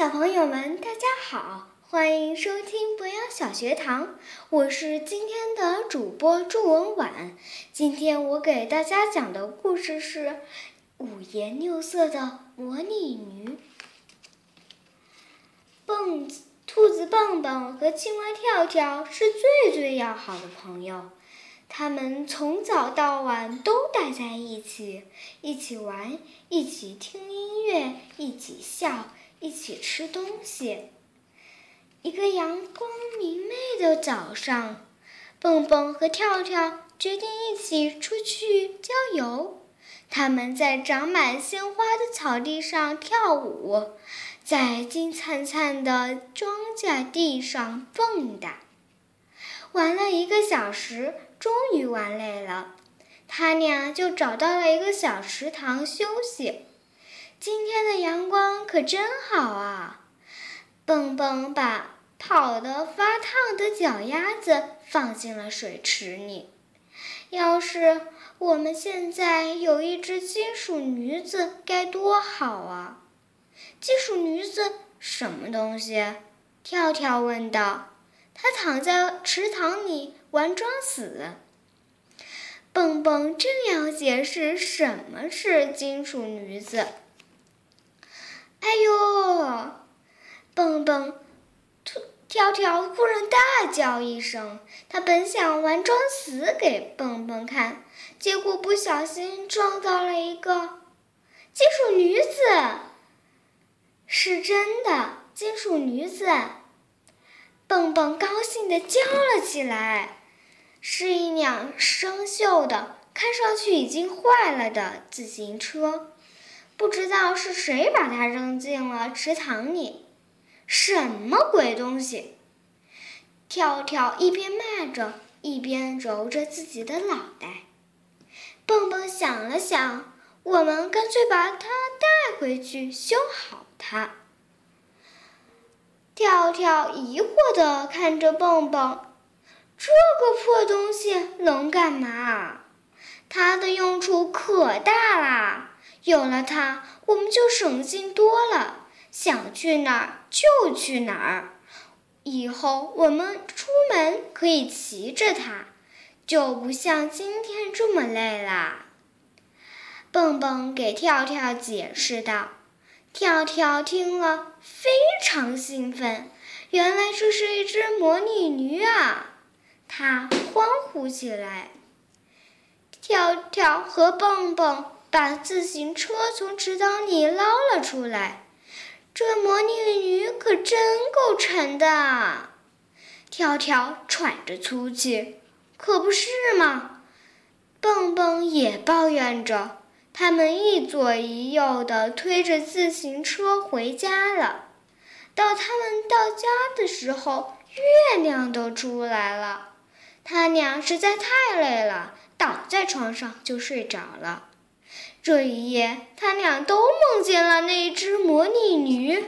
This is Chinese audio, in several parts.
小朋友们，大家好，欢迎收听博雅小学堂，我是今天的主播祝文婉。今天我给大家讲的故事是五颜六色的魔力鱼。蹦子兔子蹦蹦和青蛙跳跳是最最要好的朋友，他们从早到晚都待在一起，一起玩，一起听音乐，一起笑。一起吃东西。一个阳光明媚的早上，蹦蹦和跳跳决定一起出去郊游。他们在长满鲜花的草地上跳舞，在金灿灿的庄稼地上蹦跶。玩了一个小时，终于玩累了，他俩就找到了一个小池塘休息。今天的阳光可真好啊！蹦蹦把跑得发烫的脚丫子放进了水池里。要是我们现在有一只金属女子该多好啊！金属女子什么东西？跳跳问道。她躺在池塘里玩装死。蹦蹦正要解释什么是金属女子。哎呦！蹦蹦、跳跳忽然大叫一声，他本想玩装死给蹦蹦看，结果不小心撞到了一个金属女子。是真的，金属女子！蹦蹦高兴地叫了起来。是一辆生锈的、看上去已经坏了的自行车。不知道是谁把它扔进了池塘里，什么鬼东西？跳跳一边骂着，一边揉着自己的脑袋。蹦蹦想了想，我们干脆把它带回去修好它。跳跳疑惑地看着蹦蹦，这个破东西能干嘛？它的用处可大啦！有了它，我们就省心多了，想去哪儿就去哪儿。以后我们出门可以骑着它，就不像今天这么累啦。蹦蹦给跳跳解释道。跳跳听了非常兴奋，原来这是一只魔力驴啊！他欢呼起来。跳跳和蹦蹦。把自行车从池塘里捞了出来，这魔力驴可真够沉的。跳跳喘着粗气，可不是吗？蹦蹦也抱怨着。他们一左一右地推着自行车回家了。到他们到家的时候，月亮都出来了。他俩实在太累了，倒在床上就睡着了。这一夜，他俩都梦见了那只魔力驴。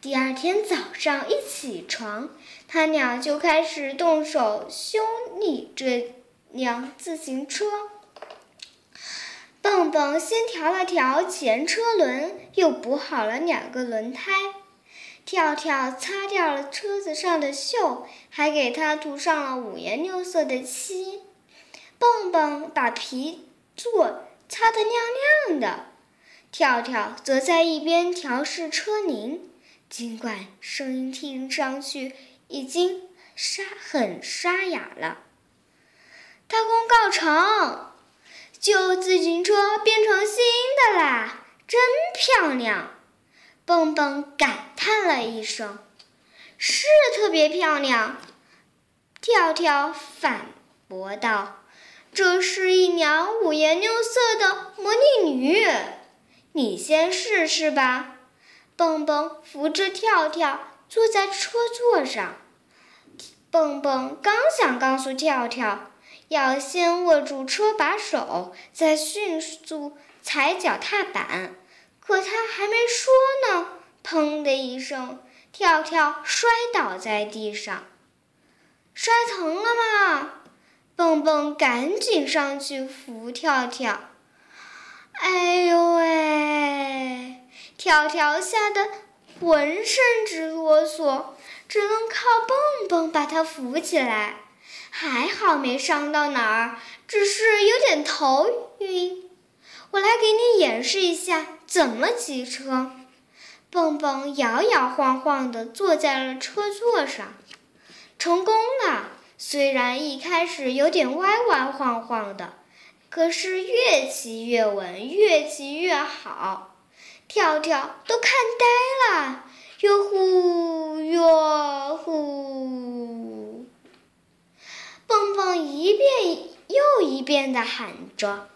第二天早上一起床，他俩就开始动手修理这辆自行车。蹦蹦先调了调前车轮，又补好了两个轮胎。跳跳擦掉了车子上的锈，还给它涂上了五颜六色的漆。蹦蹦把皮座。擦得亮亮的，跳跳则在一边调试车铃，尽管声音听上去已经沙很沙哑了。大功告成，旧自行车变成新的啦，真漂亮！蹦蹦感叹了一声：“是特别漂亮。”跳跳反驳道。这是一辆五颜六色的魔力驴，你先试试吧。蹦蹦扶着跳跳坐在车座上，蹦蹦刚想告诉跳跳要先握住车把手，再迅速踩脚踏板，可他还没说呢，砰的一声，跳跳摔倒在地上。摔疼了吗？蹦蹦赶紧上去扶跳跳，哎呦喂！跳跳吓得浑身直哆嗦，只能靠蹦蹦把他扶起来。还好没伤到哪儿，只是有点头晕。我来给你演示一下怎么骑车。蹦蹦摇摇晃晃地坐在了车座上，成功了。虽然一开始有点歪歪晃晃的，可是越骑越稳，越骑越好。跳跳都看呆了，哟呼哟呼！蹦蹦一遍又一遍地喊着，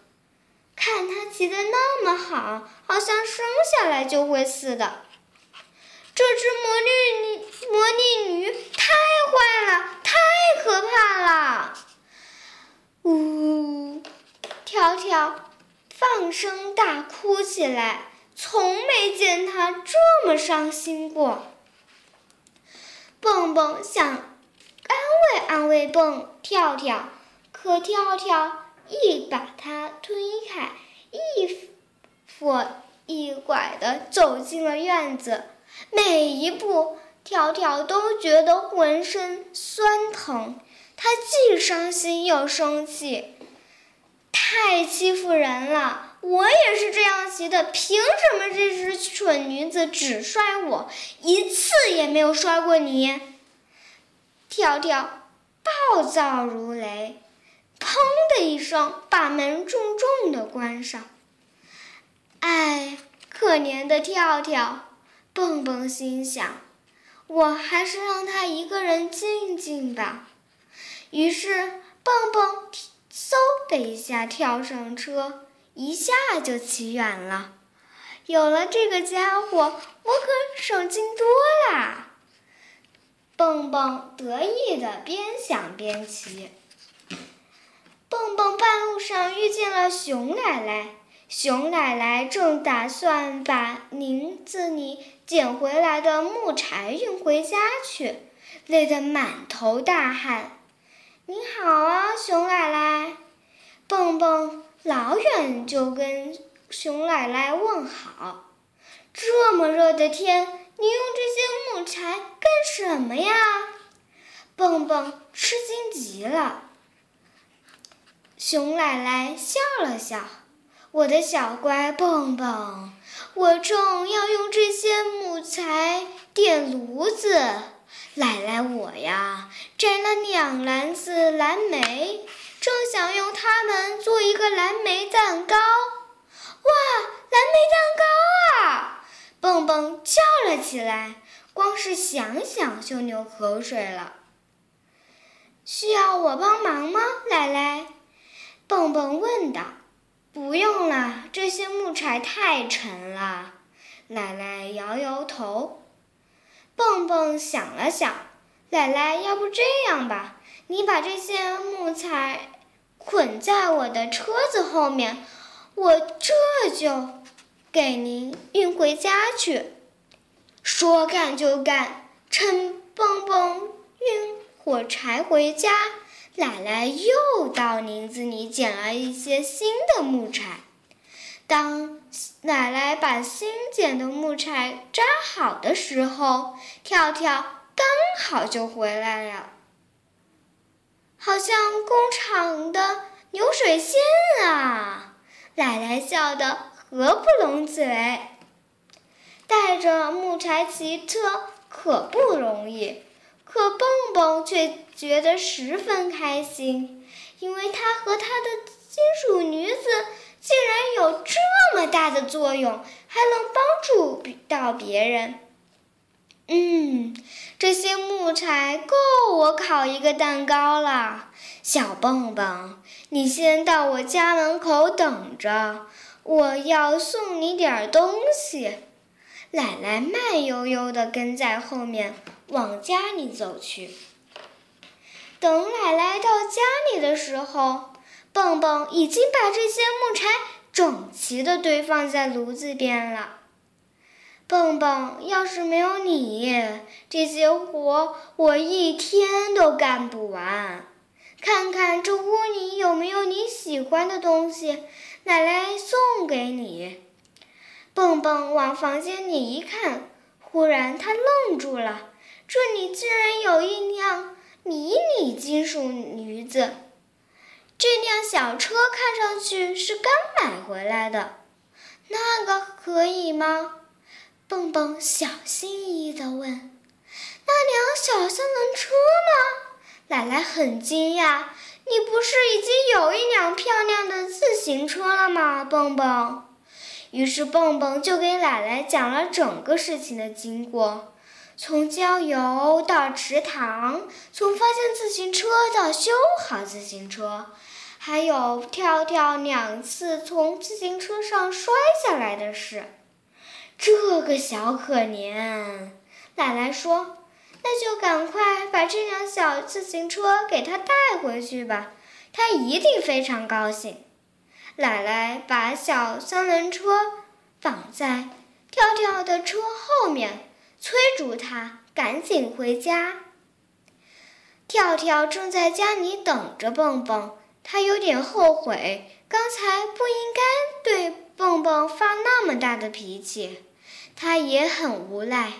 看他骑得那么好，好像生下来就会似的。这只魔力女魔力女太坏了，太可怕了！呜，跳跳放声大哭起来，从没见他这么伤心过。蹦蹦想安慰安慰蹦跳跳，可跳跳一把他推开，一跛一拐的走进了院子。每一步，跳跳都觉得浑身酸疼。他既伤心又生气，太欺负人了！我也是这样骑的，凭什么这只蠢女子只摔我，一次也没有摔过你？跳跳暴躁如雷，砰的一声把门重重的关上。哎，可怜的跳跳！蹦蹦心想：“我还是让他一个人静静吧。”于是，蹦蹦嗖的一下跳上车，一下就骑远了。有了这个家伙，我可省劲多啦！蹦蹦得意的边想边骑。蹦蹦半路上遇见了熊奶奶。熊奶奶正打算把林子里捡回来的木柴运回家去，累得满头大汗。“你好啊，熊奶奶！”蹦蹦老远就跟熊奶奶问好。“这么热的天，你用这些木柴干什么呀？”蹦蹦吃惊极了。熊奶奶笑了笑。我的小乖蹦蹦，我正要用这些木材点炉子。奶奶，我呀摘了两篮子蓝莓，正想用它们做一个蓝莓蛋糕。哇，蓝莓蛋糕啊！蹦蹦叫了起来，光是想想就流口水了。需要我帮忙吗，奶奶？蹦蹦问道。不用了，这些木柴太沉了。奶奶摇摇头。蹦蹦想了想，奶奶，要不这样吧，你把这些木材捆在我的车子后面，我这就给您运回家去。说干就干，趁蹦蹦运火柴回家。奶奶又到林子里捡了一些新的木柴。当奶奶把新捡的木柴扎好的时候，跳跳刚好就回来了，好像工厂的流水线啊！奶奶笑得合不拢嘴。带着木柴骑车可不容易。可蹦蹦却觉得十分开心，因为他和他的金属女子竟然有这么大的作用，还能帮助到别人。嗯，这些木材够我烤一个蛋糕了。小蹦蹦，你先到我家门口等着，我要送你点东西。奶奶慢悠悠地跟在后面。往家里走去。等奶奶到家里的时候，蹦蹦已经把这些木柴整齐地堆放在炉子边了。蹦蹦，要是没有你，这些活我一天都干不完。看看这屋里有没有你喜欢的东西，奶奶送给你。蹦蹦往房间里一看。忽然，他愣住了。这里竟然有一辆迷你金属驴子。这辆小车看上去是刚买回来的。那个可以吗？蹦蹦小心翼翼地问。那辆小三轮车吗？奶奶很惊讶。你不是已经有一辆漂亮的自行车了吗，蹦蹦？于是蹦蹦就给奶奶讲了整个事情的经过，从郊游到池塘，从发现自行车到修好自行车，还有跳跳两次从自行车上摔下来的事。这个小可怜，奶奶说：“那就赶快把这辆小自行车给他带回去吧，他一定非常高兴。”奶奶把小三轮车绑在跳跳的车后面，催促他赶紧回家。跳跳正在家里等着蹦蹦，他有点后悔，刚才不应该对蹦蹦发那么大的脾气。他也很无奈，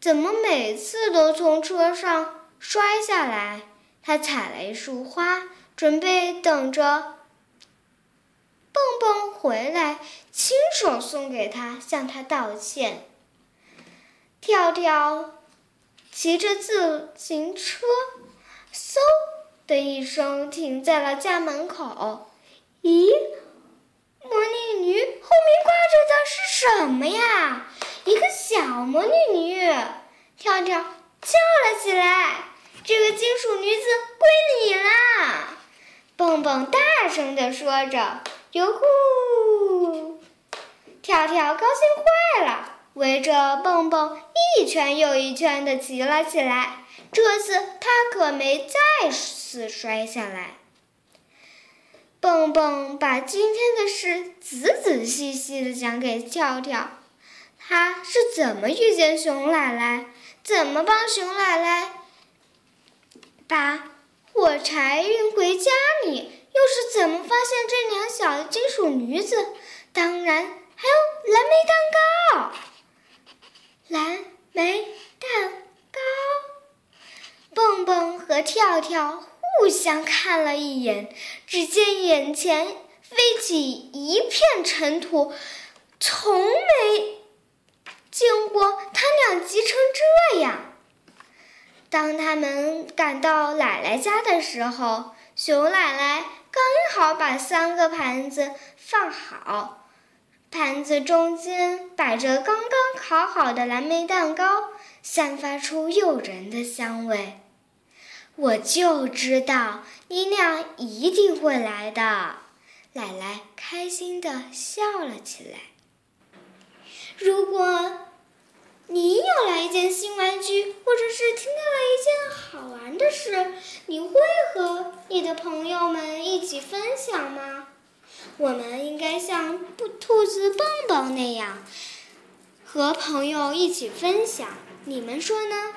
怎么每次都从车上摔下来？他采了一束花，准备等着。蹦蹦回来，亲手送给他，向他道歉。跳跳骑着自行车，嗖的一声停在了家门口。咦，魔力女后面挂着的是什么呀？一个小魔力女。跳跳叫了起来：“这个金属女子归你啦！”蹦蹦大声地说着。哟呼！跳跳高兴坏了，围着蹦蹦一圈又一圈的骑了起来。这次他可没再次摔下来。蹦蹦把今天的事仔仔细细的讲给跳跳，他是怎么遇见熊奶奶，怎么帮熊奶奶把火柴运回家里。又是怎么发现这两小金属女子？当然还有蓝莓蛋糕。蓝莓蛋糕。蹦蹦和跳跳互相看了一眼，只见眼前飞起一片尘土，从没见过他俩急成这样。当他们赶到奶奶家的时候，熊奶奶。刚好把三个盘子放好，盘子中间摆着刚刚烤好的蓝莓蛋糕，散发出诱人的香味。我就知道你俩一定会来的，奶奶开心地笑了起来。如果。你有了一件新玩具，或者是听到了一件好玩的事，你会和你的朋友们一起分享吗？我们应该像不兔子蹦蹦那样，和朋友一起分享。你们说呢？